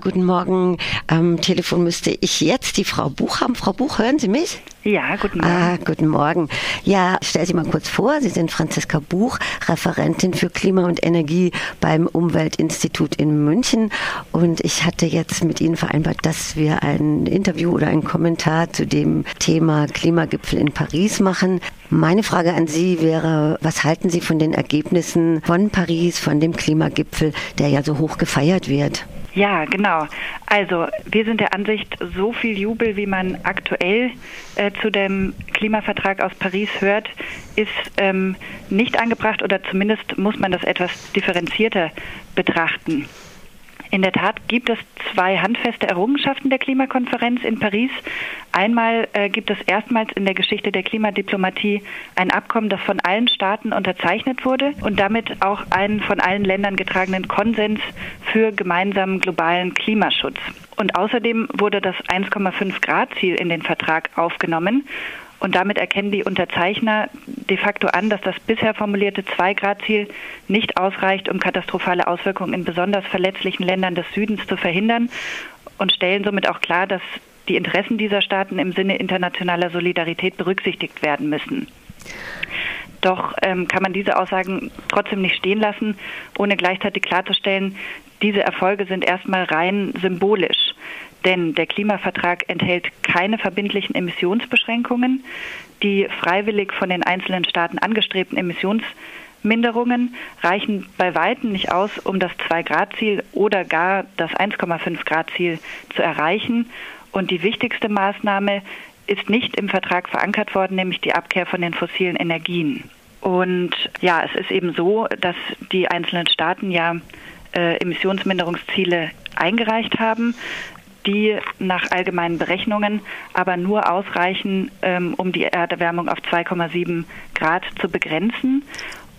Guten Morgen. Am Telefon müsste ich jetzt die Frau Buch haben. Frau Buch, hören Sie mich? Ja, guten Morgen. Ah, guten Morgen. Ja, stell Sie mal kurz vor. Sie sind Franziska Buch, Referentin für Klima und Energie beim Umweltinstitut in München. Und ich hatte jetzt mit Ihnen vereinbart, dass wir ein Interview oder einen Kommentar zu dem Thema Klimagipfel in Paris machen. Meine Frage an Sie wäre, was halten Sie von den Ergebnissen von Paris, von dem Klimagipfel, der ja so hoch gefeiert wird? Ja, genau. Also wir sind der Ansicht, so viel Jubel, wie man aktuell äh, zu dem Klimavertrag aus Paris hört, ist ähm, nicht angebracht oder zumindest muss man das etwas differenzierter betrachten. In der Tat gibt es zwei handfeste Errungenschaften der Klimakonferenz in Paris. Einmal äh, gibt es erstmals in der Geschichte der Klimadiplomatie ein Abkommen, das von allen Staaten unterzeichnet wurde und damit auch einen von allen Ländern getragenen Konsens für gemeinsamen globalen Klimaschutz. Und außerdem wurde das 1,5 Grad Ziel in den Vertrag aufgenommen und damit erkennen die Unterzeichner de facto an, dass das bisher formulierte Zwei-Grad-Ziel nicht ausreicht, um katastrophale Auswirkungen in besonders verletzlichen Ländern des Südens zu verhindern und stellen somit auch klar, dass die Interessen dieser Staaten im Sinne internationaler Solidarität berücksichtigt werden müssen. Doch ähm, kann man diese Aussagen trotzdem nicht stehen lassen, ohne gleichzeitig klarzustellen, diese Erfolge sind erstmal rein symbolisch. Denn der Klimavertrag enthält keine verbindlichen Emissionsbeschränkungen. Die freiwillig von den einzelnen Staaten angestrebten Emissionsminderungen reichen bei weitem nicht aus, um das 2-Grad-Ziel oder gar das 1,5-Grad-Ziel zu erreichen. Und die wichtigste Maßnahme ist nicht im Vertrag verankert worden, nämlich die Abkehr von den fossilen Energien. Und ja, es ist eben so, dass die einzelnen Staaten ja äh, Emissionsminderungsziele eingereicht haben die nach allgemeinen Berechnungen aber nur ausreichen, ähm, um die Erderwärmung auf 2,7 Grad zu begrenzen.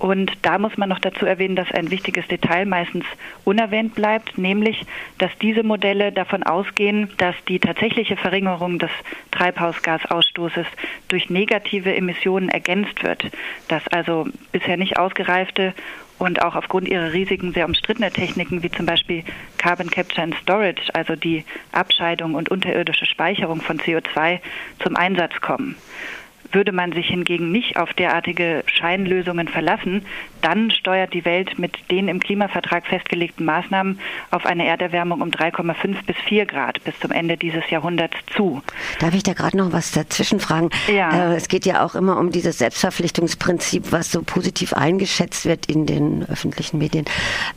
Und da muss man noch dazu erwähnen, dass ein wichtiges Detail meistens unerwähnt bleibt, nämlich, dass diese Modelle davon ausgehen, dass die tatsächliche Verringerung des Treibhausgasausstoßes durch negative Emissionen ergänzt wird, dass also bisher nicht ausgereifte und auch aufgrund ihrer Risiken sehr umstrittene Techniken wie zum Beispiel Carbon Capture and Storage, also die Abscheidung und unterirdische Speicherung von CO2, zum Einsatz kommen. Würde man sich hingegen nicht auf derartige Scheinlösungen verlassen, dann steuert die Welt mit den im Klimavertrag festgelegten Maßnahmen auf eine Erderwärmung um 3,5 bis 4 Grad bis zum Ende dieses Jahrhunderts zu. Darf ich da gerade noch was dazwischen fragen? Ja. Äh, es geht ja auch immer um dieses Selbstverpflichtungsprinzip, was so positiv eingeschätzt wird in den öffentlichen Medien.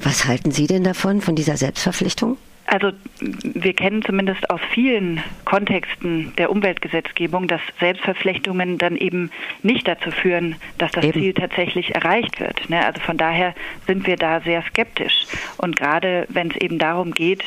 Was halten Sie denn davon, von dieser Selbstverpflichtung? Also wir kennen zumindest aus vielen Kontexten der Umweltgesetzgebung, dass Selbstverflechtungen dann eben nicht dazu führen, dass das eben. Ziel tatsächlich erreicht wird. Ne? Also von daher sind wir da sehr skeptisch. Und gerade wenn es eben darum geht,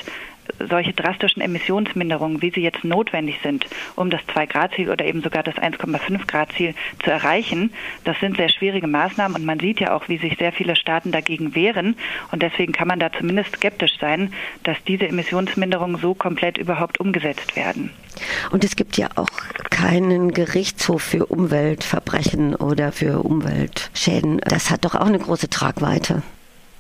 solche drastischen Emissionsminderungen, wie sie jetzt notwendig sind, um das 2-Grad-Ziel oder eben sogar das 1,5-Grad-Ziel zu erreichen, das sind sehr schwierige Maßnahmen und man sieht ja auch, wie sich sehr viele Staaten dagegen wehren und deswegen kann man da zumindest skeptisch sein, dass diese Emissionsminderungen so komplett überhaupt umgesetzt werden. Und es gibt ja auch keinen Gerichtshof für Umweltverbrechen oder für Umweltschäden. Das hat doch auch eine große Tragweite.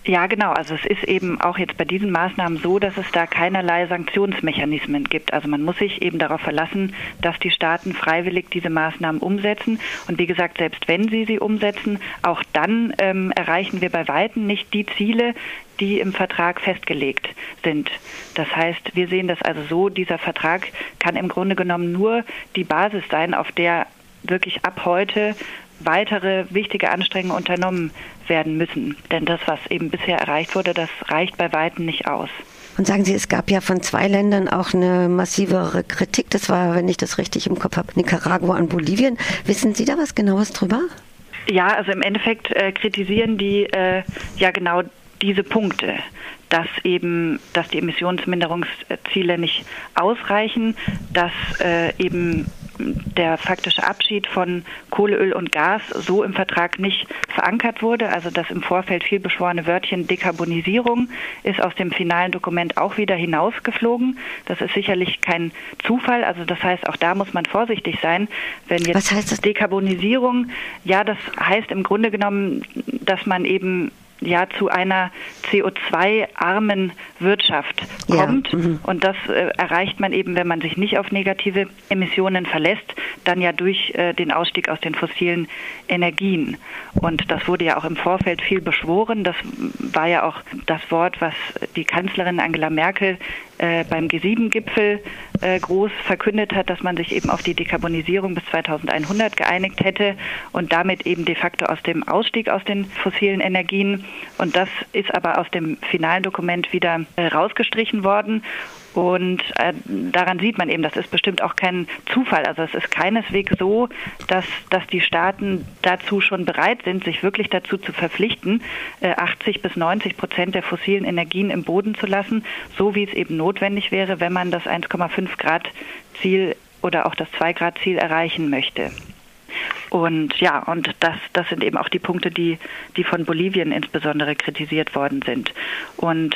Ja, genau. Also es ist eben auch jetzt bei diesen Maßnahmen so, dass es da keinerlei Sanktionsmechanismen gibt. Also man muss sich eben darauf verlassen, dass die Staaten freiwillig diese Maßnahmen umsetzen. Und wie gesagt, selbst wenn sie sie umsetzen, auch dann ähm, erreichen wir bei Weitem nicht die Ziele, die im Vertrag festgelegt sind. Das heißt, wir sehen das also so, dieser Vertrag kann im Grunde genommen nur die Basis sein, auf der wirklich ab heute weitere wichtige Anstrengungen unternommen werden müssen. Denn das, was eben bisher erreicht wurde, das reicht bei weitem nicht aus. Und sagen Sie, es gab ja von zwei Ländern auch eine massivere Kritik. Das war, wenn ich das richtig im Kopf habe, Nicaragua und Bolivien. Wissen Sie da was Genaues drüber? Ja, also im Endeffekt äh, kritisieren die äh, ja genau diese Punkte, dass eben, dass die Emissionsminderungsziele nicht ausreichen, dass äh, eben der faktische Abschied von Kohle, Öl und Gas so im Vertrag nicht verankert wurde. Also das im Vorfeld viel beschworene Wörtchen Dekarbonisierung ist aus dem finalen Dokument auch wieder hinausgeflogen. Das ist sicherlich kein Zufall. Also das heißt, auch da muss man vorsichtig sein. Wenn jetzt Was heißt das? Dekarbonisierung, ja, das heißt im Grunde genommen, dass man eben ja zu einer CO2-armen Wirtschaft kommt. Ja. Mhm. Und das äh, erreicht man eben, wenn man sich nicht auf negative Emissionen verlässt, dann ja durch äh, den Ausstieg aus den fossilen Energien. Und das wurde ja auch im Vorfeld viel beschworen. Das war ja auch das Wort, was die Kanzlerin Angela Merkel äh, beim G7-Gipfel äh, groß verkündet hat, dass man sich eben auf die Dekarbonisierung bis 2100 geeinigt hätte und damit eben de facto aus dem Ausstieg aus den fossilen Energien. Und das ist aber aus dem finalen Dokument wieder äh, rausgestrichen worden. Und äh, daran sieht man eben, das ist bestimmt auch kein Zufall. Also es ist keineswegs so, dass, dass die Staaten dazu schon bereit sind, sich wirklich dazu zu verpflichten, äh, 80 bis 90 Prozent der fossilen Energien im Boden zu lassen, so wie es eben notwendig wäre, wenn man das 1,5 Grad Ziel oder auch das 2 Grad Ziel erreichen möchte. Und ja, und das, das sind eben auch die Punkte, die, die von Bolivien insbesondere kritisiert worden sind. Und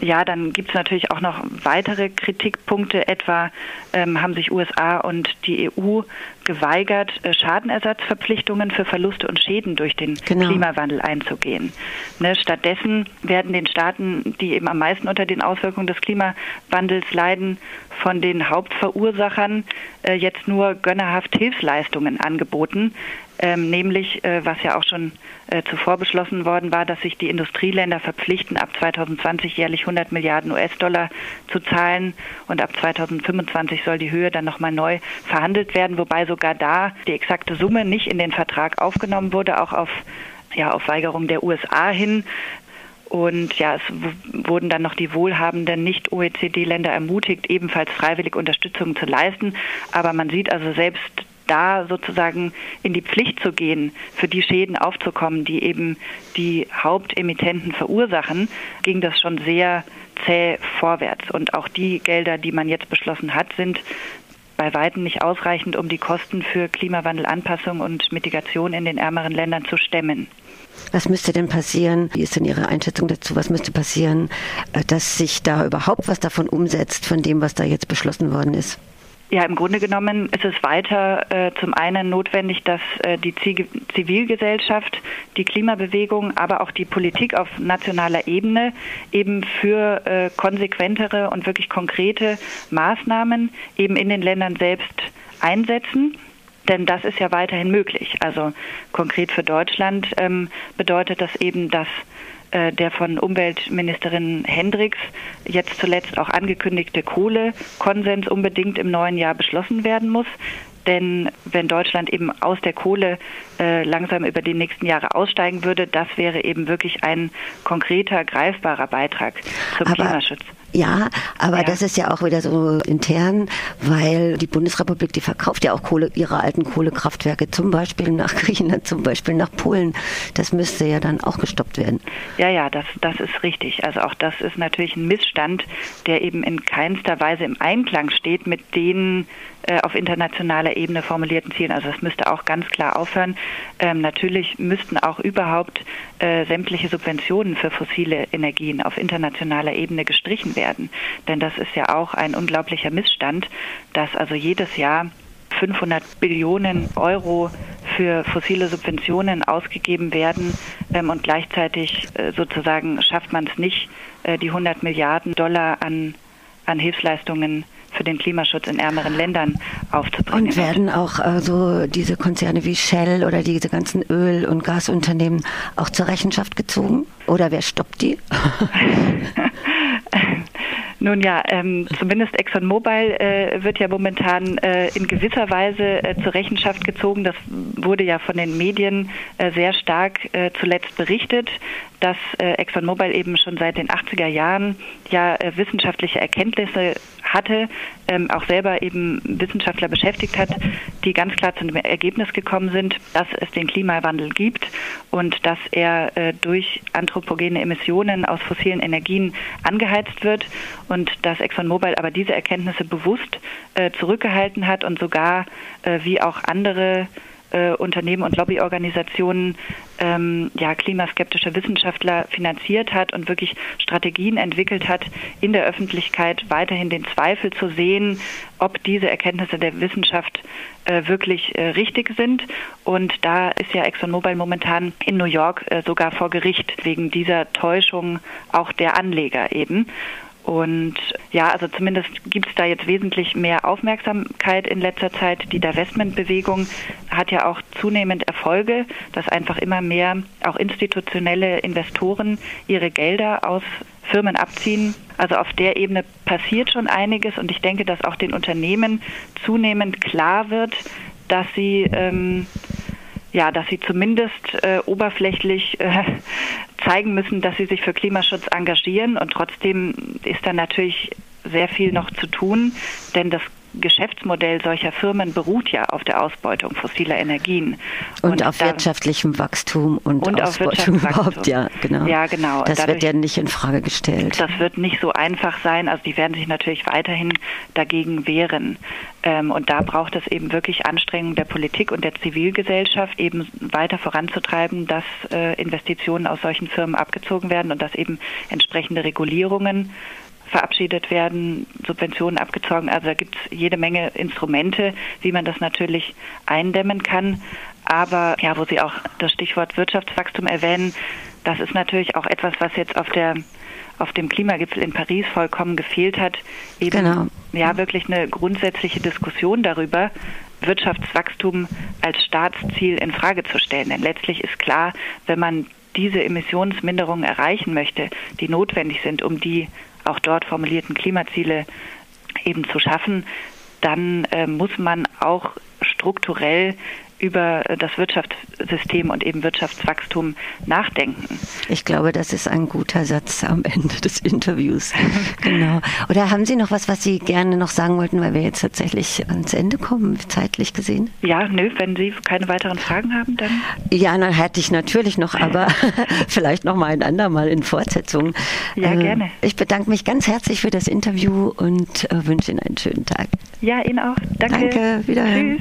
ja, dann gibt es natürlich auch noch weitere Kritikpunkte. Etwa ähm, haben sich USA und die EU geweigert, äh, Schadenersatzverpflichtungen für Verluste und Schäden durch den genau. Klimawandel einzugehen. Ne, stattdessen werden den Staaten, die eben am meisten unter den Auswirkungen des Klimawandels leiden, von den Hauptverursachern äh, jetzt nur gönnerhaft Hilfsleistungen angeboten, ähm, nämlich, äh, was ja auch schon äh, zuvor beschlossen worden war, dass sich die Industrieländer verpflichten, ab 2020 jährlich 100 Milliarden US-Dollar zu zahlen und ab 2025 soll die Höhe dann nochmal neu verhandelt werden, wobei sogar da die exakte Summe nicht in den Vertrag aufgenommen wurde, auch auf ja, auf Weigerung der USA hin. Und ja, es wurden dann noch die wohlhabenden Nicht-OECD-Länder ermutigt, ebenfalls freiwillig Unterstützung zu leisten. Aber man sieht also selbst da sozusagen in die Pflicht zu gehen, für die Schäden aufzukommen, die eben die Hauptemittenten verursachen, ging das schon sehr zäh vorwärts. Und auch die Gelder, die man jetzt beschlossen hat, sind bei weitem nicht ausreichend, um die Kosten für Klimawandelanpassung und Mitigation in den ärmeren Ländern zu stemmen. Was müsste denn passieren? Wie ist denn Ihre Einschätzung dazu? Was müsste passieren, äh, dass sich da überhaupt was davon umsetzt, von dem, was da jetzt beschlossen worden ist? Ja, im Grunde genommen ist es weiter äh, zum einen notwendig, dass äh, die Zivilgesellschaft, die Klimabewegung, aber auch die Politik auf nationaler Ebene eben für äh, konsequentere und wirklich konkrete Maßnahmen eben in den Ländern selbst einsetzen. Denn das ist ja weiterhin möglich. Also konkret für Deutschland ähm, bedeutet das eben, dass der von Umweltministerin Hendricks jetzt zuletzt auch angekündigte Kohlekonsens unbedingt im neuen Jahr beschlossen werden muss. Denn wenn Deutschland eben aus der Kohle äh, langsam über die nächsten Jahre aussteigen würde, das wäre eben wirklich ein konkreter, greifbarer Beitrag zum Aber Klimaschutz. Ja, aber ja. das ist ja auch wieder so intern, weil die Bundesrepublik, die verkauft ja auch Kohle, ihre alten Kohlekraftwerke, zum Beispiel nach Griechenland, zum Beispiel nach Polen. Das müsste ja dann auch gestoppt werden. Ja, ja, das, das ist richtig. Also auch das ist natürlich ein Missstand, der eben in keinster Weise im Einklang steht mit den auf internationaler Ebene formulierten Zielen. Also das müsste auch ganz klar aufhören. Ähm, natürlich müssten auch überhaupt äh, sämtliche Subventionen für fossile Energien auf internationaler Ebene gestrichen werden. Denn das ist ja auch ein unglaublicher Missstand, dass also jedes Jahr 500 Billionen Euro für fossile Subventionen ausgegeben werden ähm, und gleichzeitig äh, sozusagen schafft man es nicht, äh, die 100 Milliarden Dollar an, an Hilfsleistungen für den Klimaschutz in ärmeren Ländern aufzubringen. Und werden auch also diese Konzerne wie Shell oder diese ganzen Öl- und Gasunternehmen auch zur Rechenschaft gezogen? Oder wer stoppt die? Nun ja, ähm, zumindest ExxonMobil äh, wird ja momentan äh, in gewisser Weise äh, zur Rechenschaft gezogen. Das wurde ja von den Medien äh, sehr stark äh, zuletzt berichtet, dass äh, ExxonMobil eben schon seit den 80er Jahren ja wissenschaftliche Erkenntnisse hatte, ähm, auch selber eben Wissenschaftler beschäftigt hat, die ganz klar zu dem Ergebnis gekommen sind, dass es den Klimawandel gibt und dass er äh, durch anthropogene Emissionen aus fossilen Energien angeheizt wird und dass ExxonMobil aber diese Erkenntnisse bewusst äh, zurückgehalten hat und sogar äh, wie auch andere äh, Unternehmen und Lobbyorganisationen ähm, ja, klimaskeptische Wissenschaftler finanziert hat und wirklich Strategien entwickelt hat, in der Öffentlichkeit weiterhin den Zweifel zu sehen, ob diese Erkenntnisse der Wissenschaft äh, wirklich äh, richtig sind. Und da ist ja ExxonMobil momentan in New York äh, sogar vor Gericht wegen dieser Täuschung auch der Anleger eben. Und ja, also zumindest gibt es da jetzt wesentlich mehr Aufmerksamkeit in letzter Zeit. Die Divestment-Bewegung hat ja auch zunehmend Erfolge, dass einfach immer mehr auch institutionelle Investoren ihre Gelder aus Firmen abziehen. Also auf der Ebene passiert schon einiges und ich denke, dass auch den Unternehmen zunehmend klar wird, dass sie ähm, ja, dass sie zumindest äh, oberflächlich äh, zeigen müssen, dass sie sich für Klimaschutz engagieren. Und trotzdem ist da natürlich sehr viel noch zu tun, denn das Geschäftsmodell solcher Firmen beruht ja auf der Ausbeutung fossiler Energien. Und, und auf da, wirtschaftlichem Wachstum und, und Ausbeutung überhaupt, ja, genau. Ja, genau. Das dadurch, wird ja nicht in Frage gestellt. Das wird nicht so einfach sein. Also die werden sich natürlich weiterhin dagegen wehren. Ähm, und da braucht es eben wirklich Anstrengungen der Politik und der Zivilgesellschaft, eben weiter voranzutreiben, dass äh, Investitionen aus solchen Firmen abgezogen werden und dass eben entsprechende Regulierungen verabschiedet werden, Subventionen abgezogen. Also da gibt es jede Menge Instrumente, wie man das natürlich eindämmen kann. Aber ja, wo Sie auch das Stichwort Wirtschaftswachstum erwähnen, das ist natürlich auch etwas, was jetzt auf der auf dem Klimagipfel in Paris vollkommen gefehlt hat, eben genau. ja wirklich eine grundsätzliche Diskussion darüber, Wirtschaftswachstum als Staatsziel in Frage zu stellen. Denn letztlich ist klar, wenn man diese Emissionsminderungen erreichen möchte, die notwendig sind, um die auch dort formulierten Klimaziele eben zu schaffen, dann äh, muss man auch strukturell über das Wirtschaftssystem und eben Wirtschaftswachstum nachdenken. Ich glaube, das ist ein guter Satz am Ende des Interviews. genau. Oder haben Sie noch was, was Sie gerne noch sagen wollten, weil wir jetzt tatsächlich ans Ende kommen, zeitlich gesehen? Ja, nö, wenn Sie keine weiteren Fragen haben, dann. Ja, dann hätte ich natürlich noch, aber vielleicht noch mal ein andermal in Fortsetzung. Ja, äh, gerne. Ich bedanke mich ganz herzlich für das Interview und äh, wünsche Ihnen einen schönen Tag. Ja, Ihnen auch. Danke. Danke, wiederhören. Tschüss.